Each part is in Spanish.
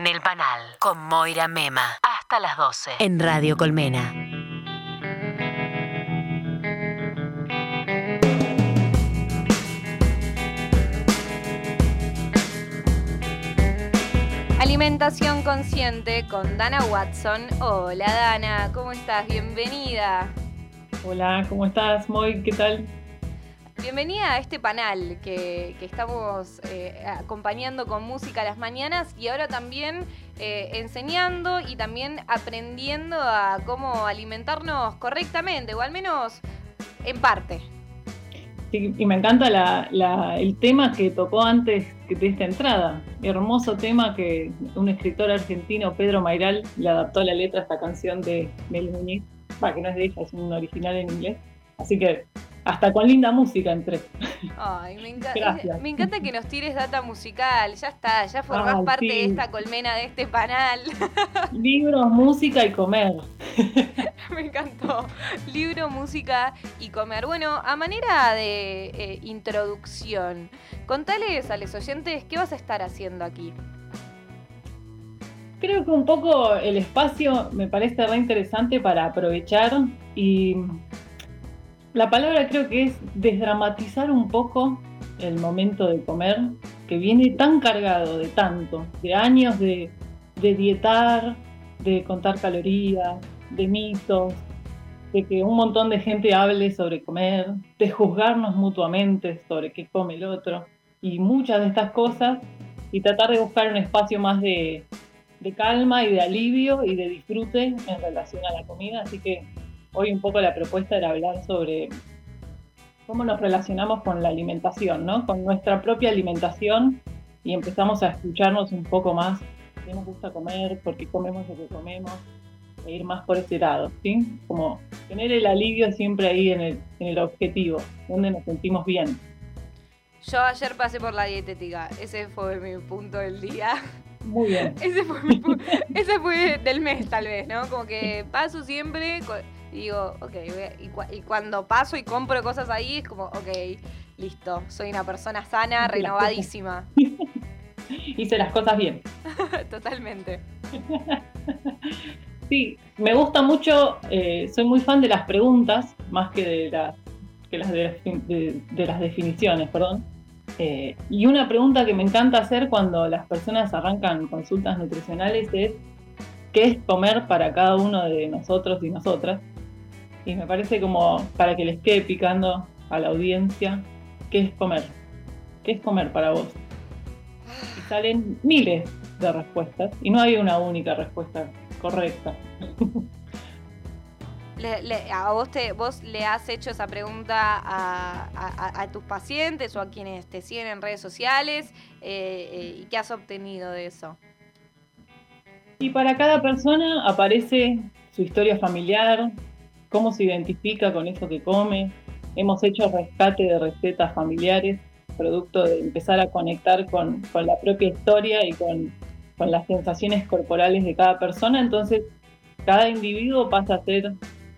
En el Panal, con Moira Mema. Hasta las 12. En Radio Colmena. Alimentación Consciente con Dana Watson. Hola Dana, ¿cómo estás? Bienvenida. Hola, ¿cómo estás, Moy? ¿Qué tal? Bienvenida a este panel que, estamos eh, acompañando con música a las mañanas y ahora también eh, enseñando y también aprendiendo a cómo alimentarnos correctamente, o al menos en parte. y me encanta el tema que tocó antes de esta entrada. Hermoso tema que un escritor argentino, Pedro Mairal, le adaptó la letra a esta canción de Mel Muñiz, que no es de ella, es un original en inglés. Así que hasta con linda música entré. Ay, me, me encanta que nos tires data musical. Ya está, ya formás parte de esta colmena, de este panal. Libros, música y comer. me encantó. Libro, música y comer. Bueno, a manera de eh, introducción, contales a los oyentes qué vas a estar haciendo aquí. Creo que un poco el espacio me parece re interesante para aprovechar y la palabra creo que es desdramatizar un poco el momento de comer, que viene tan cargado de tanto, de años de, dietar, de contar calorías, de mitos, de que un montón de gente hable sobre comer, de juzgarnos mutuamente sobre qué come el otro, y muchas de estas cosas, y tratar de buscar un espacio más de, de calma y de alivio y de disfrute en relación a la comida. Así que hoy un poco la propuesta era hablar sobre cómo nos relacionamos con la alimentación, ¿no? Con nuestra propia alimentación y empezamos a escucharnos un poco más qué nos gusta comer, por qué comemos lo que comemos, e ir más por ese lado, ¿sí? Como tener el alivio siempre ahí en el, en el objetivo, donde nos sentimos bien. Yo ayer pasé por la dietética, ese fue mi punto del día. Muy bien. ese, fue ese fue del mes tal vez, ¿no? Como que paso siempre y digo, ok, y, cuando paso y compro cosas ahí, es como, ok, listo, soy una persona sana, renovadísima. Hice las cosas bien. Totalmente. sí, me gusta mucho, eh, soy muy fan de las preguntas, más que de las, que las, de, las definiciones, perdón. Eh, y una pregunta que me encanta hacer cuando las personas arrancan consultas nutricionales es, ¿qué es comer para cada uno de nosotros y nosotras? Y me parece como para que les quede picando a la audiencia, ¿qué es comer? ¿Qué es comer para vos? Y salen miles de respuestas y no hay una única respuesta correcta. ¿A vos, te, vos le has hecho esa pregunta a, tus pacientes o a quienes te siguen en redes sociales? Eh, eh, ¿Y qué has obtenido de eso? Y para cada persona aparece su historia familiar, cómo se identifica con eso que come. Hemos hecho rescate de recetas familiares, producto de empezar a conectar con, la propia historia y con, las sensaciones corporales de cada persona. Entonces, cada individuo pasa a ser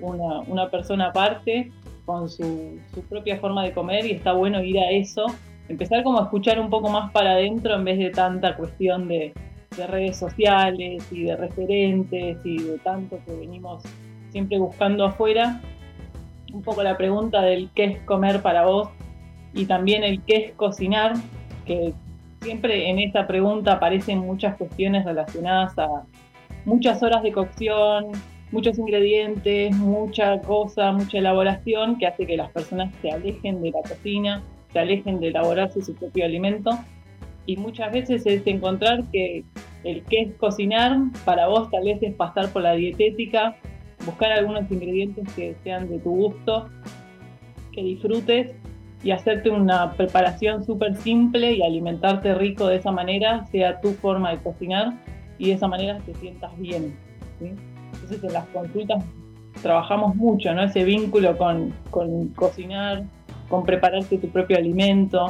una, persona aparte con su, propia forma de comer y está bueno ir a eso, empezar como a escuchar un poco más para adentro en vez de tanta cuestión de, de redes sociales y de referentes y de tanto que venimos siempre buscando afuera, un poco la pregunta del qué es comer para vos y también el qué es cocinar, que siempre en esta pregunta aparecen muchas cuestiones relacionadas a muchas horas de cocción, muchos ingredientes, mucha cosa, mucha elaboración que hace que las personas se alejen de la cocina, se alejen de elaborarse su propio alimento. Y muchas veces es encontrar que el qué es cocinar para vos tal vez es pasar por la dietética buscar algunos ingredientes que sean de tu gusto, que disfrutes y hacerte una preparación súper simple y alimentarte rico de esa manera, sea tu forma de cocinar y de esa manera te sientas bien. Entonces en las consultas trabajamos mucho, ¿no? Ese vínculo con, cocinar, con prepararte tu propio alimento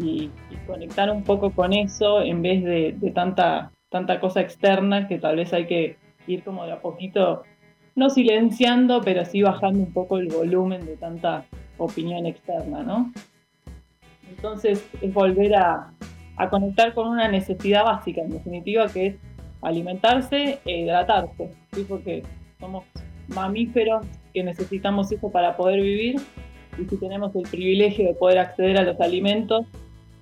y, conectar un poco con eso en vez de, de, tanta, tanta cosa externa que tal vez hay que ir como de a poquito no silenciando, pero sí bajando un poco el volumen de tanta opinión externa, ¿no? Entonces es volver a, conectar con una necesidad básica, en definitiva, que es alimentarse e hidratarse, ¿sí? porque somos mamíferos que necesitamos eso para poder vivir y si tenemos el privilegio de poder acceder a los alimentos,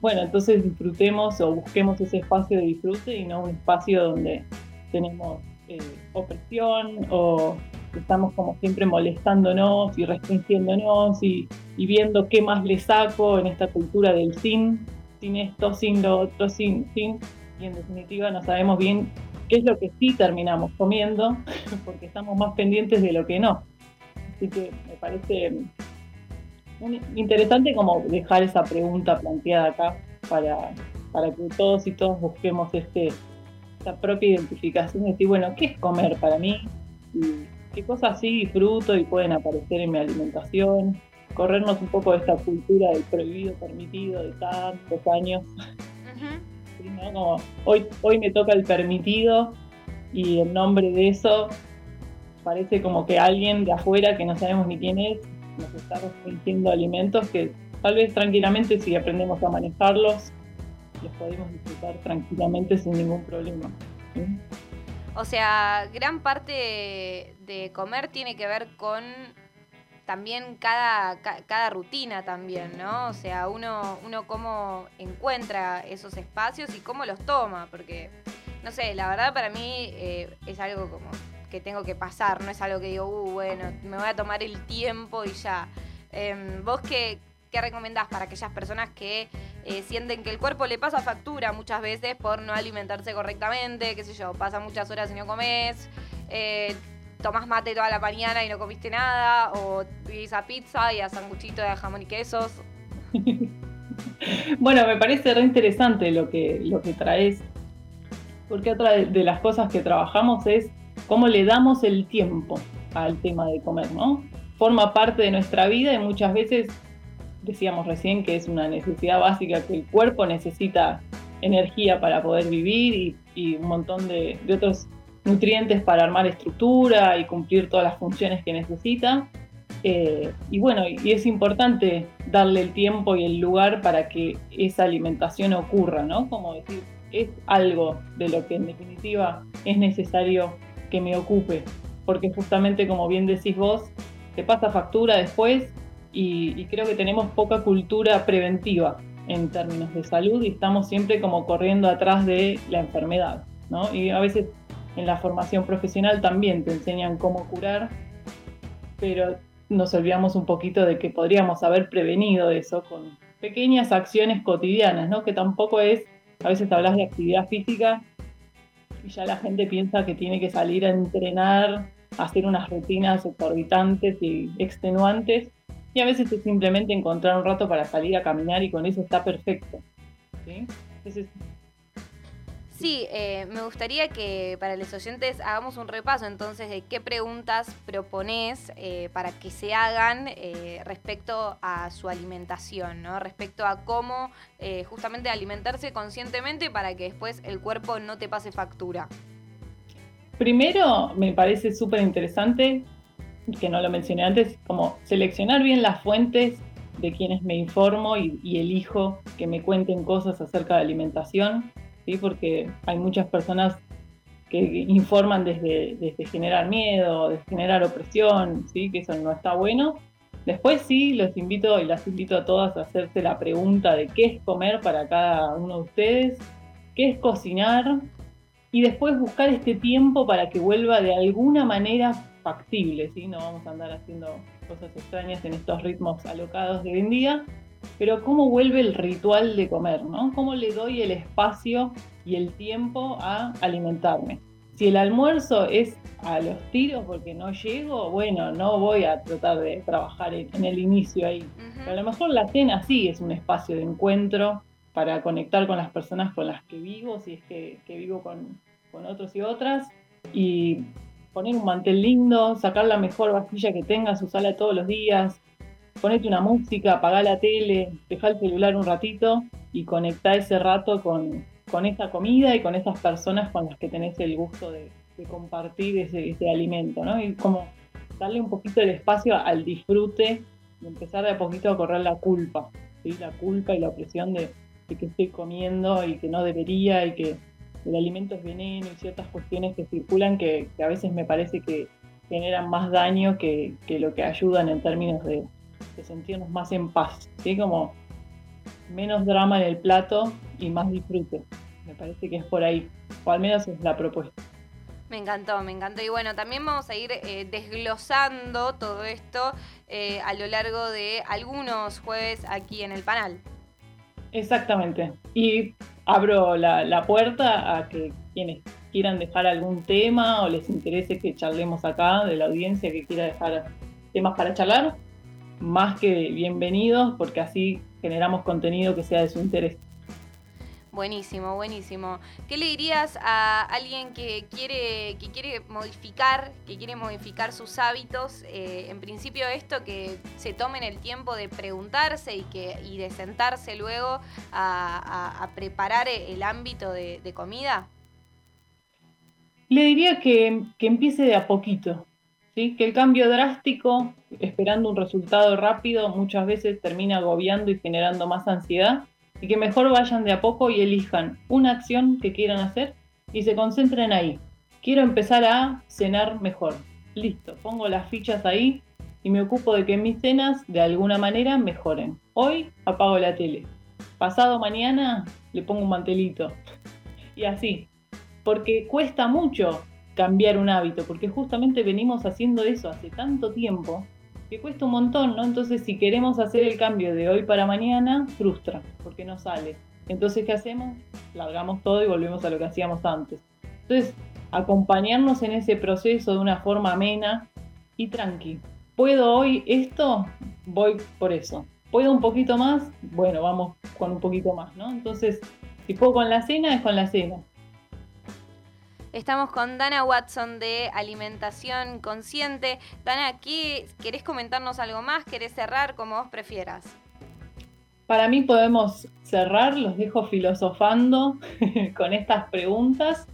bueno, entonces disfrutemos o busquemos ese espacio de disfrute y no un espacio donde tenemos eh, opresión o estamos como siempre molestándonos y restringiéndonos y, viendo qué más le saco en esta cultura del sin, sin esto, sin lo otro, sin, sin, y en definitiva no sabemos bien qué es lo que sí terminamos comiendo, porque estamos más pendientes de lo que no. Así que me parece interesante como dejar esa pregunta planteada acá para, para que todos y todos busquemos este, esta propia identificación de decir, bueno, ¿qué es comer para mí? Y qué cosas sí disfruto y pueden aparecer en mi alimentación. Corrernos un poco de esta cultura del prohibido, permitido de tantos años. Como hoy, hoy me toca el permitido y en nombre de eso parece como que alguien de afuera que no sabemos ni quién es nos está restringiendo alimentos que tal vez tranquilamente si aprendemos a manejarlos los podemos disfrutar tranquilamente sin ningún problema. O sea, gran parte de comer tiene que ver con también cada, cada rutina también, ¿no? O sea, uno, uno cómo encuentra esos espacios y cómo los toma, porque, no sé, la verdad para mí eh, es algo como que tengo que pasar, no es algo que digo, uh, bueno, me voy a tomar el tiempo y ya. Em, ¿Vos qué, qué recomendás para aquellas personas que eh, sienten que el cuerpo le pasa factura muchas veces por no alimentarse correctamente, qué sé yo, pasa muchas horas y no comes, eh, tomás mate toda la mañana y no comiste nada, o vivís a pizza y a sanguchito de jamón y quesos. bueno, me parece re interesante lo que, lo que traes, porque otra de las cosas que trabajamos es cómo le damos el tiempo al tema de comer, ¿no? Forma parte de nuestra vida y muchas veces decíamos recién que es una necesidad básica que el cuerpo necesita energía para poder vivir y, un montón de, otros nutrientes para armar estructura y cumplir todas las funciones que necesita. Eh, y bueno, y es importante darle el tiempo y el lugar para que esa alimentación ocurra, ¿no? Como decir, es algo de lo que en definitiva es necesario que me ocupe, porque justamente como bien decís vos, te pasa factura después y, creo que tenemos poca cultura preventiva en términos de salud y estamos siempre como corriendo atrás de la enfermedad, ¿no? Y a veces en la formación profesional también te enseñan cómo curar, pero nos olvidamos un poquito de que podríamos haber prevenido eso con pequeñas acciones cotidianas, ¿no? Que tampoco es, a veces hablas de actividad física y ya la gente piensa que tiene que salir a entrenar, hacer unas rutinas exorbitantes y extenuantes, y a veces es simplemente encontrar un rato para salir a caminar y con eso está perfecto. ¿sí? Eh, me gustaría que para los oyentes hagamos un repaso entonces de qué preguntas propones eh, para que se hagan eh, respecto a su alimentación, ¿no? respecto a cómo justamente alimentarse conscientemente para que después el cuerpo no te pase factura. Primero, me parece súper interesante que no lo mencioné antes, como seleccionar bien las fuentes de quienes me informo y, elijo que me cuenten cosas acerca de alimentación, ¿sí? porque hay muchas personas que informan desde, desde generar miedo, desde generar opresión, ¿sí? que eso no está bueno. Después sí, los invito y las invito a todas a hacerse la pregunta de qué es comer para cada uno de ustedes, qué es cocinar, y después buscar este tiempo para que vuelva de alguna manera factible, ¿sí? No vamos a andar haciendo cosas extrañas en estos ritmos alocados de hoy en día, pero cómo vuelve el ritual de comer, ¿no? ¿Cómo le doy el espacio y el tiempo a alimentarme? Si el almuerzo es a los tiros porque no llego, bueno, no voy a tratar de trabajar en, el inicio ahí. Pero a lo mejor la cena sí es un espacio de encuentro para conectar con las personas con las que vivo, si es que, vivo con, con otros y otras. Y poner un mantel lindo, sacar la mejor vajilla que tengas, usarla todos los días, ponete una música, apagar la tele, dejar el celular un ratito y conectar ese rato con, con esa comida y con esas personas con las que tenés el gusto de, compartir ese, alimento, ¿no? Y como darle un poquito de espacio al disfrute y empezar de a poquito a correr la culpa, ¿sí? La culpa y la opresión de, que estoy comiendo y que no debería y que el alimento es veneno y ciertas cuestiones que circulan que, a veces me parece que generan más daño que, lo que ayudan en términos de, sentirnos más en paz, ¿sí? Como menos drama en el plato y más disfrute. Me parece que es por ahí, o al menos es la propuesta. Me encantó, me encantó. Y bueno, también vamos a ir eh, desglosando todo esto eh, a lo largo de algunos jueves aquí en el panel. Exactamente. Y abro la, puerta a que quienes quieran dejar algún tema o les interese que charlemos acá, de la audiencia que quiera dejar temas para charlar, más que bienvenidos, porque así generamos contenido que sea de su interés. Buenísimo, buenísimo. ¿Qué le dirías a alguien que quiere, que quiere modificar, que quiere modificar sus hábitos? Eh, en principio esto, que se tomen el tiempo de preguntarse y, que, y de sentarse luego a, preparar el ámbito de, comida. Le diría que, que, empiece de a poquito, ¿sí? que el cambio drástico, esperando un resultado rápido, muchas veces termina agobiando y generando más ansiedad y que mejor vayan de a poco y elijan una acción que quieran hacer y se concentren ahí. Quiero empezar a cenar mejor. Listo, pongo las fichas ahí y me ocupo de que mis cenas de alguna manera mejoren. Hoy apago la tele. Pasado mañana le pongo un mantelito. Y así. Porque cuesta mucho cambiar un hábito, porque justamente venimos haciendo eso hace tanto tiempo que cuesta un montón, ¿no? Entonces, si queremos hacer el cambio de hoy para mañana, frustra, porque no sale. Entonces, ¿qué hacemos? Largamos todo y volvemos a lo que hacíamos antes. Entonces, acompañarnos en ese proceso de una forma amena y tranqui. ¿Puedo hoy esto? Voy por eso. ¿Puedo un poquito más? Bueno, vamos con un poquito más, ¿no? Entonces, si puedo con la cena, es con la cena. Estamos con Dana Watson de Alimentación Consciente. Dana, ¿querés comentarnos algo más? ¿Querés cerrar como vos prefieras? Para mí podemos cerrar, los dejo filosofando con estas preguntas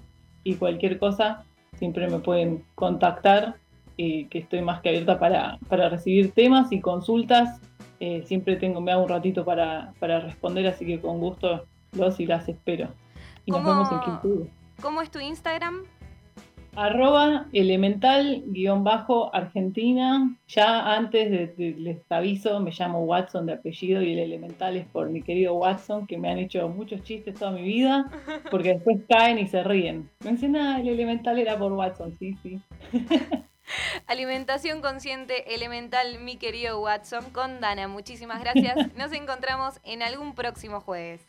y cualquier cosa siempre me pueden contactar y que estoy más que abierta para, recibir temas y consultas. Eh, siempre tengo, me hago un ratito para, responder, así que con gusto los y las espero. Y nos vemos en Quintudo. ¿Cómo es tu Instagram? Arroba elemental-argentina. Ya antes de, les aviso, me llamo Watson de apellido y el elemental es por mi querido Watson, que me han hecho muchos chistes toda mi vida, porque después caen y se ríen. Me dicen, ah, el elemental era por Watson, sí, sí. Alimentación consciente elemental, mi querido Watson, con Dana. Muchísimas gracias. Nos encontramos en algún próximo jueves.